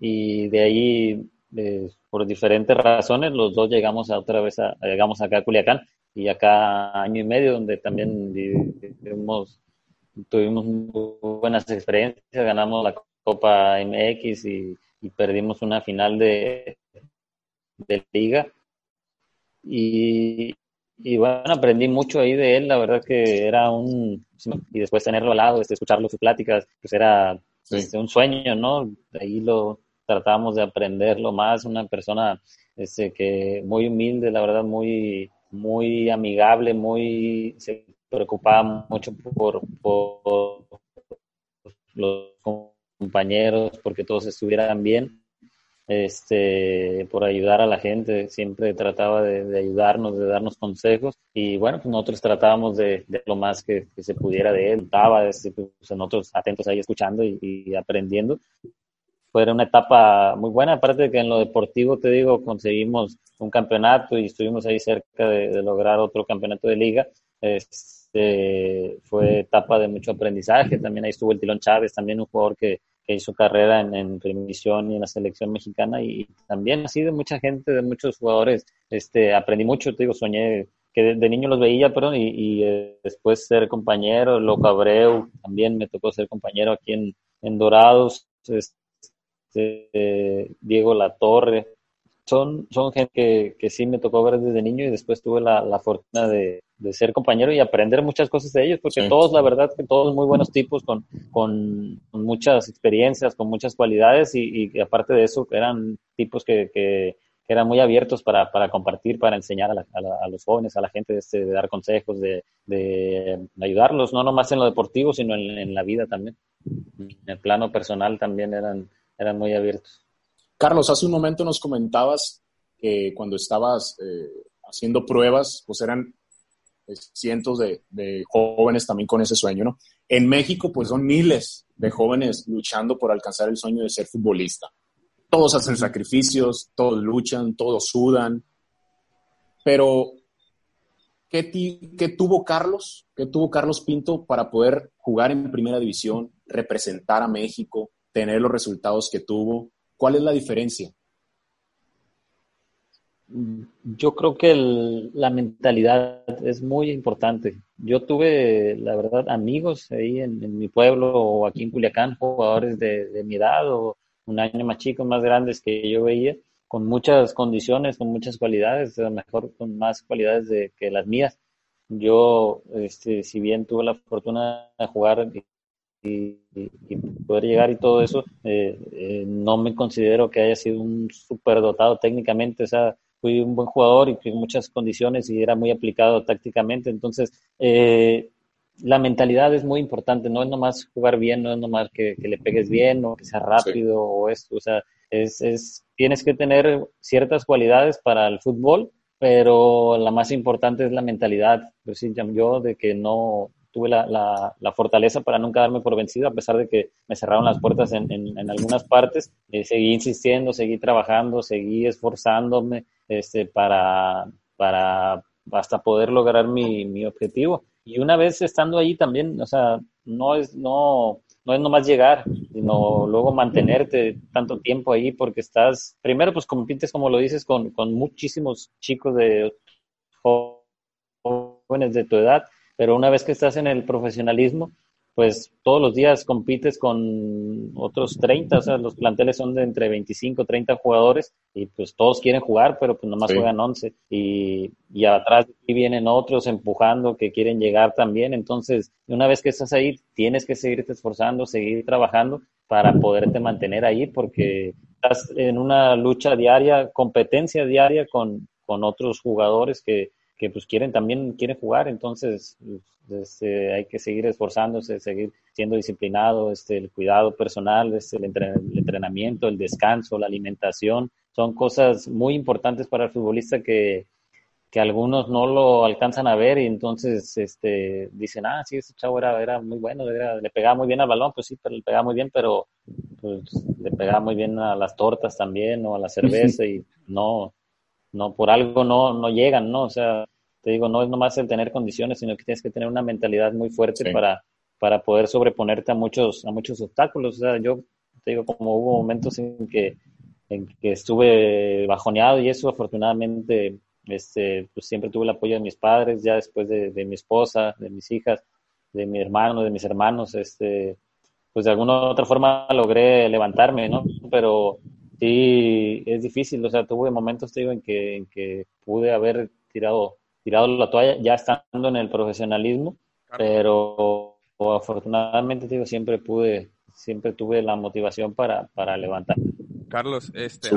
y de ahí, eh, por diferentes razones, los dos llegamos a otra vez, a, llegamos acá a Culiacán, y acá año y medio, donde también tuvimos muy buenas experiencias, ganamos la Copa MX y, perdimos una final de, de liga. Y, y, bueno, aprendí mucho ahí de él, la verdad que era un, y después tenerlo al lado, este, escucharlo sus pláticas, pues era este, un sueño, ¿no? Ahí lo tratábamos de aprenderlo más, una persona este, que muy humilde, la verdad, muy, muy amigable, muy, se preocupaba mucho por, por los compañeros, porque todos estuvieran bien, este, por ayudar a la gente, siempre trataba de, ayudarnos, de darnos consejos y bueno, pues nosotros tratábamos de, lo más que, se pudiera de él, estaba este, pues, nosotros atentos ahí escuchando y, aprendiendo. Fue una etapa muy buena, aparte de que en lo deportivo, te digo, conseguimos un campeonato y estuvimos ahí cerca de, lograr otro campeonato de liga. Este, fue etapa de mucho aprendizaje, también ahí estuvo el Tilón Chávez, también un jugador que, hizo carrera en, en y en la selección mexicana. Y, también así de mucha gente, de muchos jugadores, este, aprendí mucho, te digo, soñé que de, niño los veía, perdón, y, eh, después ser compañero, Loco Abreu, también me tocó ser compañero aquí en, en Dorados, este, Diego Latorre, son, son gente que, sí me tocó ver desde niño y después tuve la fortuna de, de, ser compañero y aprender muchas cosas de ellos, porque todos, la verdad, que todos muy buenos tipos con, con, muchas experiencias, con muchas cualidades y, y, aparte de eso eran tipos que, que, eran muy abiertos para, para compartir, para enseñar a, a, los jóvenes, a la gente, este, de dar consejos, de, de, ayudarlos, no nomás en lo deportivo, sino en, en la vida también. En el plano personal también eran, eran muy abiertos. Carlos, hace un momento nos comentabas que cuando estabas eh, haciendo pruebas, pues eran cientos de, jóvenes también con ese sueño, ¿no? En México, pues son miles de jóvenes luchando por alcanzar el sueño de ser futbolista. Todos hacen sacrificios, todos luchan, todos sudan. Pero, ¿qué, ¿qué tuvo Carlos? ¿Qué tuvo Carlos Pinto para poder jugar en primera división, representar a México, tener los resultados que tuvo? ¿Cuál es la diferencia? Yo creo que la mentalidad es muy importante. Yo tuve, la verdad, amigos ahí en, mi pueblo o aquí en Culiacán, jugadores de, mi edad o un año más chicos, más grandes que yo veía, con muchas condiciones, con muchas cualidades, a lo mejor con más cualidades de, que las mías. Yo, este, si bien tuve la fortuna de jugar y, poder llegar y todo eso, eh, eh, no me considero que haya sido un superdotado técnicamente, o fui un buen jugador y en muchas condiciones y era muy aplicado tácticamente, entonces eh, la mentalidad es muy importante, no es nomás jugar bien, no es nomás que, le pegues bien o que sea rápido o esto, o sea, es, es, tienes que tener ciertas cualidades para el fútbol, pero la más importante es la mentalidad. Pues yo de que no, tuve la, la, fortaleza para nunca darme por vencido, a pesar de que me cerraron las puertas en, en, algunas partes. Eh, seguí insistiendo, seguí trabajando, seguí esforzándome este, para, para hasta poder lograr mi, mi objetivo. Y una vez estando ahí también, o sea, no es, no, no es nomás llegar, sino luego mantenerte tanto tiempo ahí porque estás, primero pues compites, como lo dices, con, con muchísimos chicos de jóvenes de tu edad pero una vez que estás en el profesionalismo, pues todos los días compites con otros 30, o sea, los planteles son de entre 25, 30 jugadores y pues todos quieren jugar, pero pues nomás juegan 11 y, y atrás vienen otros empujando que quieren llegar también, entonces una vez que estás ahí tienes que seguirte esforzando, seguir trabajando para poderte mantener ahí porque estás en una lucha diaria, competencia diaria con, con otros jugadores que que pues quieren también quieren jugar, entonces este, hay que seguir esforzándose, seguir siendo disciplinado, este, el cuidado personal, este, el, entrenamiento, el descanso, la alimentación, son cosas muy importantes para el futbolista que, que algunos no lo alcanzan a ver y entonces este, dicen, ah, sí, ese chavo era, era muy bueno, le pegaba muy bien al balón, pues sí, pero le pegaba muy bien, pero pues, le pegaba muy bien a las tortas también o a la cerveza y no, no, por algo no, no llegan, ¿no? O sea, te digo, no es nomás el tener condiciones, sino que tienes que tener una mentalidad muy fuerte para, para poder sobreponerte a muchos, a muchos obstáculos. O sea, yo te digo, como hubo momentos en que, en que estuve bajoneado y eso, afortunadamente, este, pues siempre tuve el apoyo de mis padres, ya después de, de mi esposa, de mis hijas, de mi hermano, de mis hermanos, este, pues de alguna u otra forma logré levantarme, ¿no? Pero sí, es difícil, o sea, tuve momentos, te digo, en que, en que pude haber tirado, tirado la toalla ya estando en el profesionalismo, pero afortunadamente, te digo, siempre pude, siempre tuve la motivación para, para levantar. Carlos, este,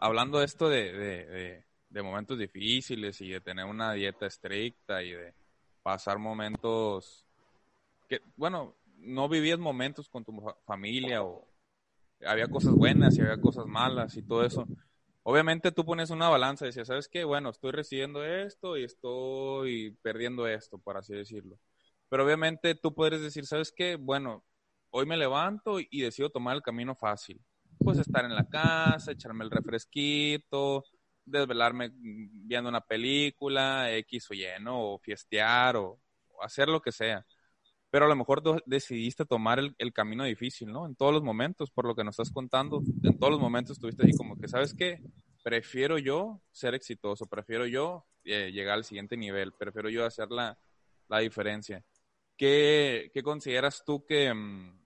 hablando de esto de, de, momentos difíciles y de tener una dieta estricta y de pasar momentos que, bueno, no vivías momentos con tu familia o había cosas buenas y había cosas malas y todo eso. Obviamente tú pones una balanza y decías, ¿sabes qué? Bueno, estoy recibiendo esto y estoy perdiendo esto, por así decirlo. Pero obviamente tú puedes decir, ¿sabes qué? Bueno, hoy me levanto y decido tomar el camino fácil. Pues estar en la casa, echarme el refresquito, desvelarme viendo una película, X o Y, ¿no? O fiestear o hacer lo que sea pero a lo mejor decidiste tomar el, camino difícil, ¿no? En todos los momentos, por lo que nos estás contando, en todos los momentos estuviste así como que, ¿sabes qué? Prefiero yo ser exitoso, prefiero yo eh, llegar al siguiente nivel, prefiero yo hacer la, diferencia. ¿Qué, consideras tú que, mm,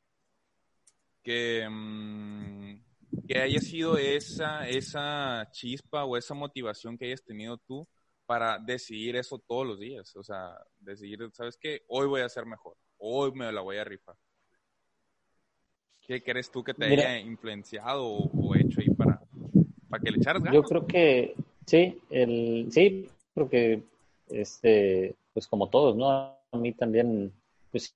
que, mm, que haya sido esa, esa chispa o esa motivación que hayas tenido tú para decidir eso todos los días? O sea, decidir, ¿sabes qué? Hoy voy a ser mejor hoy me la voy a rifar. ¿Qué crees tú que te haya influenciado o, hecho ahí para, para que le echaras ganas? Yo creo que sí, el, sí, porque este, pues como todos, ¿no? A mí también, pues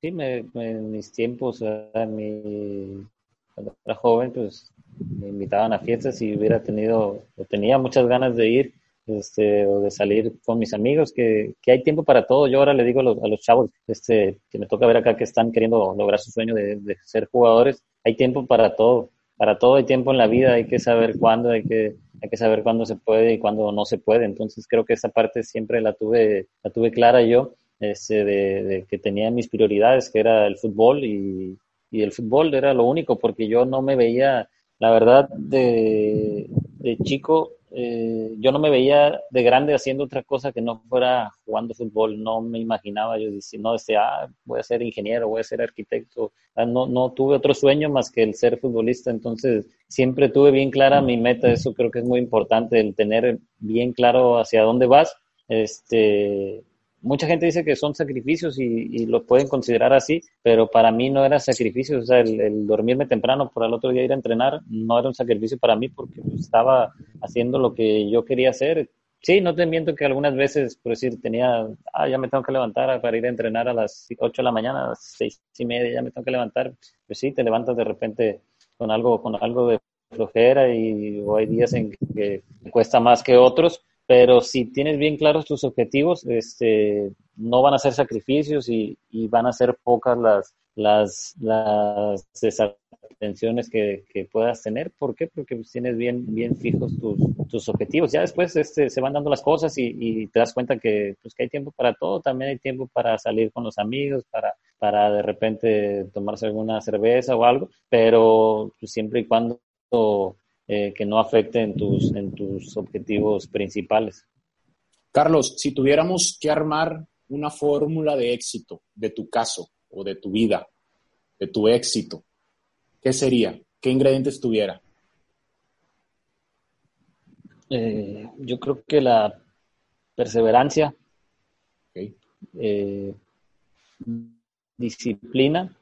sí, me, en mis tiempos, mi, cuando era joven, pues me invitaban a fiestas y hubiera tenido, o tenía muchas ganas de ir, este, o de salir con mis amigos, que, que, hay tiempo para todo. Yo ahora le digo a los, a los, chavos este, que me toca ver acá que están queriendo lograr su sueño de, de, ser jugadores, hay tiempo para todo, para todo hay tiempo en la vida, hay que saber cuándo, hay que, hay que saber cuándo se puede y cuándo no se puede. Entonces creo que esa parte siempre la tuve, la tuve clara yo, este, de, de que tenía mis prioridades, que era el fútbol y, y el fútbol era lo único, porque yo no me veía, la verdad, de, de chico eh, yo no me veía de grande haciendo otra cosa que no fuera jugando fútbol, no me imaginaba, yo decía, no decía, ah, voy a ser ingeniero, voy a ser arquitecto, no, no tuve otro sueño más que el ser futbolista, entonces siempre tuve bien clara mi meta, eso creo que es muy importante, el tener bien claro hacia dónde vas, este, mucha gente dice que son sacrificios y, lo pueden considerar así, pero para mí no era sacrificio, o sea, el, dormirme temprano por el otro día ir a entrenar no era un sacrificio para mí porque estaba haciendo lo que yo quería hacer. Sí, no te miento que algunas veces, por decir, tenía, ah, ya me tengo que levantar para ir a entrenar a las 8 de la mañana, a las 6 y media, ya me tengo que levantar. Pues sí, te levantas de repente con algo, con algo de flojera y hay días en que cuesta más que otros, pero si tienes bien claros tus objetivos, este, no van a ser sacrificios y, van a ser pocas las, las, las desatenciones que, puedas tener. ¿Por qué? Porque pues, tienes bien, bien fijos tus, tus objetivos. Ya después este, se van dando las cosas y, te das cuenta que, pues, que hay tiempo para todo. También hay tiempo para salir con los amigos, para, para de repente tomarse alguna cerveza o algo, pero pues, siempre y cuando eh, que no afecten tus, en tus objetivos principales. Carlos, si tuviéramos que armar una fórmula de éxito de tu caso o de tu vida, de tu éxito, ¿qué sería? ¿Qué ingredientes tuviera? Eh, yo creo que la perseverancia, eh, disciplina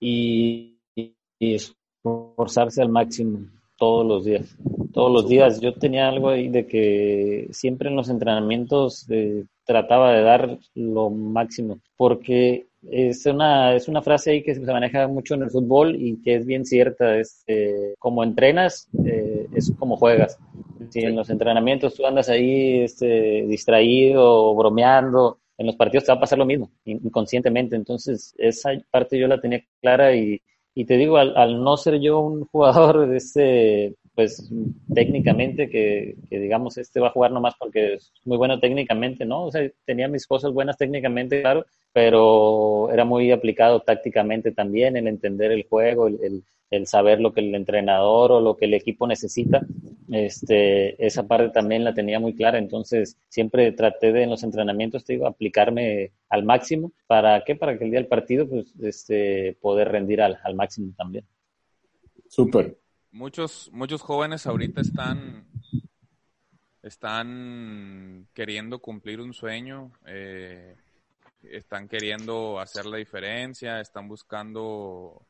y, y, esforzarse al máximo todos los días. Todos los días. Yo tenía algo ahí de que siempre en los entrenamientos eh, trataba de dar lo máximo, porque es una, es una frase ahí que se maneja mucho en el fútbol y que es bien cierta. Es, eh, como entrenas, eh, es como juegas. Si en los entrenamientos tú andas ahí este, distraído bromeando, en los partidos te va a pasar lo mismo, inconscientemente. Entonces, esa parte yo la tenía clara y, y te digo, al, no ser yo un jugador, este, pues técnicamente, que, digamos, este va a jugar nomás porque es muy bueno técnicamente, ¿no? O sea, tenía mis cosas buenas técnicamente, claro, pero era muy aplicado tácticamente también, el entender el juego, el, el, saber lo que el entrenador o lo que el equipo necesita. este, esa parte también la tenía muy clara, entonces siempre traté de en los entrenamientos, te digo, aplicarme al máximo. ¿Para qué? Para que el día del partido, pues, este, poder rendir al, al máximo también. Súper. Muchos, muchos jóvenes ahorita están, están queriendo cumplir un sueño, eh, están queriendo hacer la diferencia, están buscando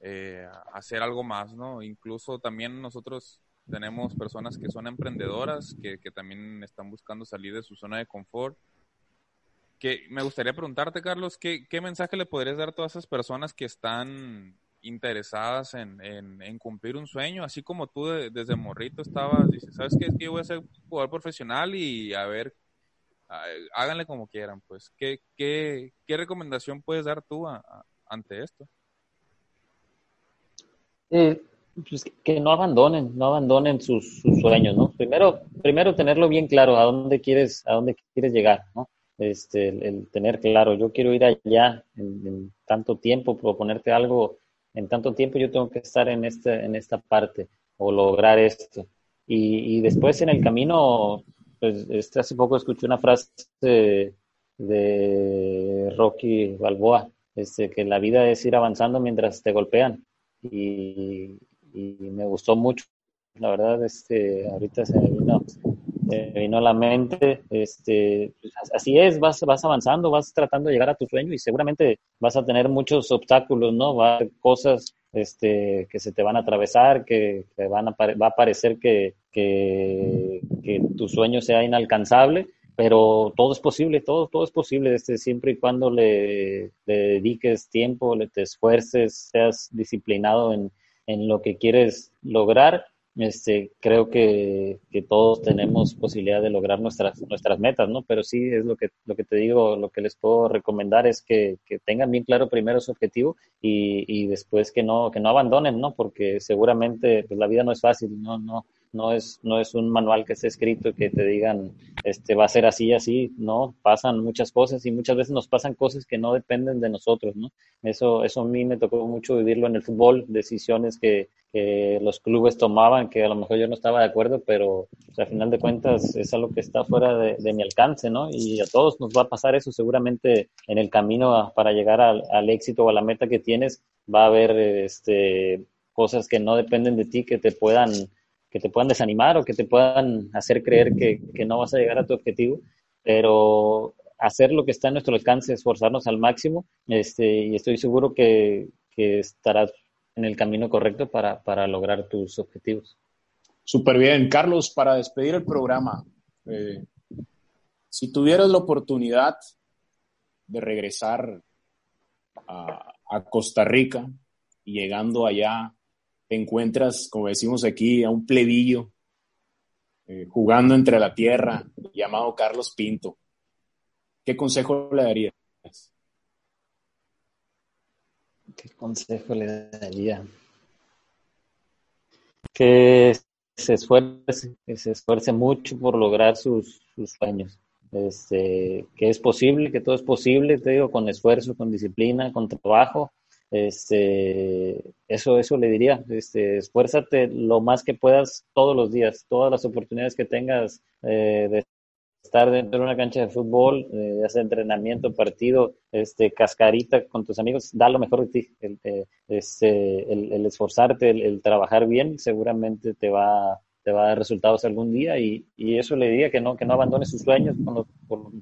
eh, hacer algo más, ¿no? Incluso también nosotros tenemos personas que son emprendedoras, que, que también están buscando salir de su zona de confort. Que me gustaría preguntarte, Carlos, ¿qué, ¿qué mensaje le podrías dar a todas esas personas que están interesadas en, en, cumplir un sueño, así como tú desde morrito estabas, dices, ¿sabes qué? Es que yo voy a ser jugador profesional y a ver, háganle como quieran, pues. ¿Qué, qué, qué recomendación puedes dar tú ante esto? Eh, pues que no abandonen, no abandonen sus, sueños, ¿no? Primero, primero tenerlo bien claro a dónde quieres, a dónde quieres llegar, ¿no? Este, el, tener claro, yo quiero ir allá en, tanto tiempo, proponerte algo, en tanto tiempo yo tengo que estar en este, en esta parte o lograr esto. Y, después en el camino, pues este, hace poco escuché una frase de, Rocky Balboa, este, que la vida es ir avanzando mientras te golpean y, me gustó mucho. La verdad, este, ahorita se me vino, vino a la mente, este, pues, así es, vas, vas avanzando, vas tratando de llegar a tu sueño y seguramente vas a tener muchos obstáculos, ¿no? Va a haber cosas este, que se te van a atravesar, que, van a, va a parecer que, que, que tu sueño sea inalcanzable, pero todo es posible, todo, todo es posible, este, siempre y cuando le, dediques tiempo, le te esfuerces, seas disciplinado en, en lo que quieres lograr, este, creo que, que, todos tenemos posibilidad de lograr nuestras, nuestras metas, ¿no? Pero sí, es lo que, lo que te digo, lo que les puedo recomendar es que, que tengan bien claro primero su objetivo y, y, después que no, que no abandonen, ¿no? Porque seguramente pues, la vida no es fácil, ¿no? no no es, no es un manual que esté escrito que te digan, este, va a ser así, así, no, pasan muchas cosas y muchas veces nos pasan cosas que no dependen de nosotros, ¿no? Eso, eso a mí me tocó mucho vivirlo en el fútbol, decisiones que, que los clubes tomaban, que a lo mejor yo no estaba de acuerdo, pero pues, al final de cuentas es algo que está fuera de, de, mi alcance, ¿no? Y a todos nos va a pasar eso, seguramente en el camino para llegar al, al éxito o a la meta que tienes, va a haber, este, cosas que no dependen de ti, que te puedan que te puedan desanimar o que te puedan hacer creer que, que, no vas a llegar a tu objetivo, pero hacer lo que está en nuestro alcance, esforzarnos al máximo, este, y estoy seguro que, que estarás en el camino correcto para, para lograr tus objetivos. Súper bien. Carlos, para despedir el programa, eh, si tuvieras la oportunidad de regresar a, a Costa Rica y llegando allá encuentras, como decimos aquí, a un plebillo eh, jugando entre la tierra, llamado Carlos Pinto. ¿Qué consejo le darías? ¿Qué consejo le daría? Que se esfuerce, que se esfuerce mucho por lograr sus, sus sueños. Este, que es posible, que todo es posible, te digo, con esfuerzo, con disciplina, con trabajo, este, eso, eso le diría, este, esfuérzate lo más que puedas todos los días, todas las oportunidades que tengas eh, de estar dentro de una cancha de fútbol, eh, hacer entrenamiento, partido, este, cascarita con tus amigos, da lo mejor de ti. El, eh, este, el, esforzarte, el, trabajar bien, seguramente te va, te va a dar resultados algún día y, y eso le diría que no, que no abandone sus sueños por,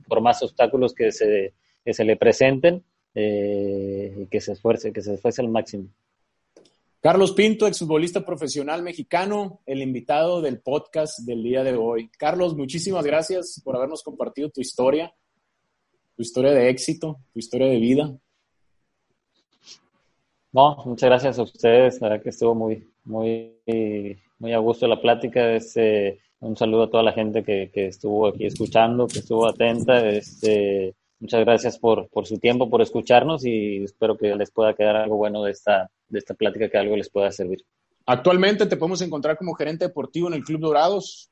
por, más obstáculos que se, que se le presenten eh, y que se esfuerce, que se esfuerce al máximo. Carlos Pinto, exfutbolista profesional mexicano, el invitado del podcast del día de hoy. Carlos, muchísimas gracias por habernos compartido tu historia, tu historia de éxito, tu historia de vida. No, muchas gracias a ustedes, la verdad que estuvo muy, muy, muy a gusto la plática. Este, un saludo a toda la gente que, que estuvo aquí escuchando, que estuvo atenta. Este, Muchas gracias por, por su tiempo, por escucharnos y espero que les pueda quedar algo bueno de esta, de esta plática, que algo les pueda servir. Actualmente te podemos encontrar como gerente deportivo en el Club Dorados.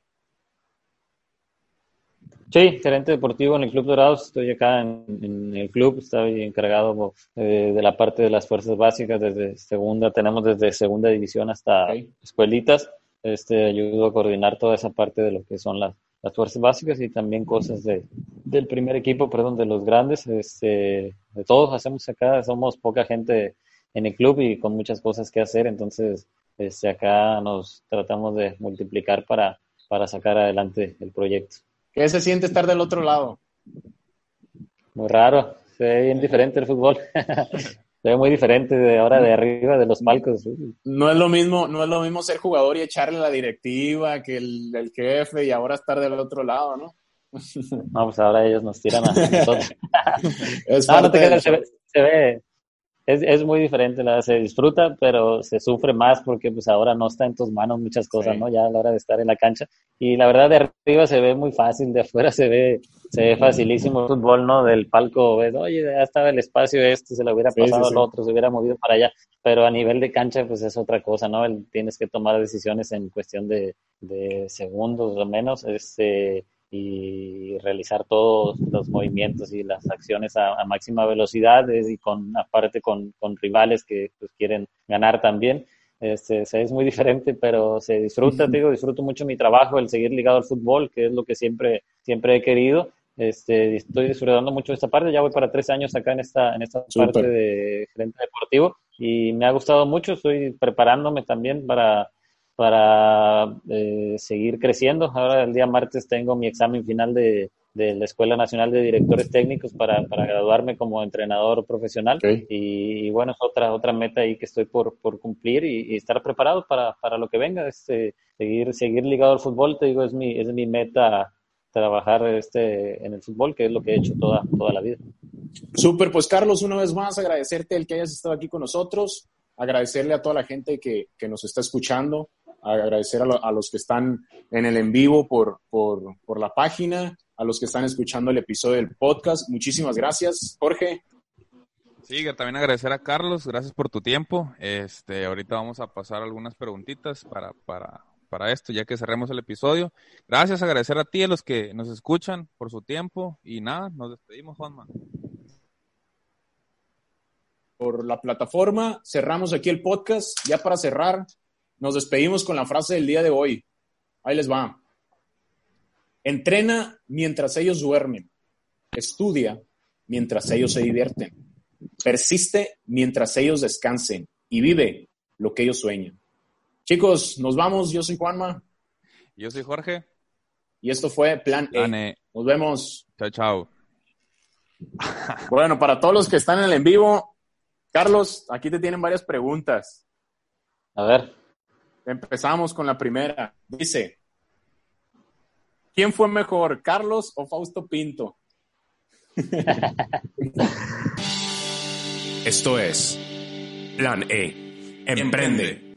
Sí, gerente deportivo en el Club Dorados. Estoy acá en, el club, estoy encargado eh, de la parte de las fuerzas básicas desde segunda, tenemos desde segunda división hasta escuelitas este, ayudo a coordinar toda esa parte de lo que son las, las fuerzas básicas y también cosas de, del primer equipo, perdón, de los grandes, este, de todos hacemos acá, somos poca gente en el club y con muchas cosas que hacer, entonces este, acá nos tratamos de multiplicar para, para sacar adelante el proyecto. ¿Qué se siente estar del otro lado? Muy raro, se ve bien diferente el fútbol. se ve muy diferente de ahora de arriba de los palcos. No es lo mismo, no es lo mismo ser jugador y echarle la directiva que el, el jefe y ahora estar del otro lado, ¿no? No, pues ahora ellos nos tiran a nosotros. no, no te quedas, se ve, se ve, es, es muy diferente, la, se disfruta, pero se sufre más porque pues ahora no está en tus manos muchas cosas, ¿no? Ya a la hora de estar en la cancha. Y la verdad de arriba se ve muy fácil, de afuera se ve, se ve facilísimo el fútbol, ¿no? Del palco, ves, oye, ya estaba el espacio este, se lo hubiera pasado sí, al otro, se hubiera movido para allá. Pero a nivel de cancha, pues es otra cosa, ¿no? El, tienes que tomar decisiones en cuestión de, de segundos o menos. Este, y realizar todos los movimientos y las acciones a, a máxima velocidad y con aparte con, con rivales que pues, quieren ganar también. Este, es muy diferente, pero se disfruta, digo, disfruto mucho mi trabajo, el seguir ligado al fútbol, que es lo que siempre, siempre he querido. Este, estoy disfrutando mucho de esta parte, ya voy para tres años acá en esta, en esta parte de gerente deportivo y me ha gustado mucho, estoy preparándome también para, para eh, seguir creciendo. Ahora el día martes tengo mi examen final de, de la Escuela Nacional de Directores Técnicos para, para graduarme como entrenador profesional. Okay. Y, y, bueno, es otra, otra meta ahí que estoy por, por cumplir y, y estar preparado para, para, lo que venga. Este, seguir, seguir ligado al fútbol, te digo, es mi, es mi meta trabajar este, en el fútbol, que es lo que he hecho toda, toda la vida. Súper, pues Carlos, una vez más agradecerte el que hayas estado aquí con nosotros, agradecerle a toda la gente que, que nos está escuchando, agradecer a, lo, a, los que están en el en vivo por, por, por, la página, a los que están escuchando el episodio del podcast. Muchísimas gracias, Jorge. Sí, también agradecer a Carlos, gracias por tu tiempo. Este, ahorita vamos a pasar algunas preguntitas para, para, para esto, ya que cerremos el episodio. Gracias, agradecer a ti, a los que nos escuchan por su tiempo. Y nada, nos despedimos, Juanma. Por la plataforma, cerramos aquí el podcast. Ya para cerrar, nos despedimos con la frase del día de hoy. Ahí les va. Entrena mientras ellos duermen. Estudia mientras ellos se divierten. Persiste mientras ellos descansen. Y vive lo que ellos sueñan. Chicos, nos vamos. Yo soy Juanma. Yo soy Jorge. Y esto fue Plan, Plan e. e. Nos vemos. Chao, chao. Bueno, para todos los que están en el en vivo, Carlos, aquí te tienen varias preguntas. A ver. Empezamos con la primera. Dice, ¿quién fue mejor, Carlos o Fausto Pinto? Esto es Plan E. Emprende.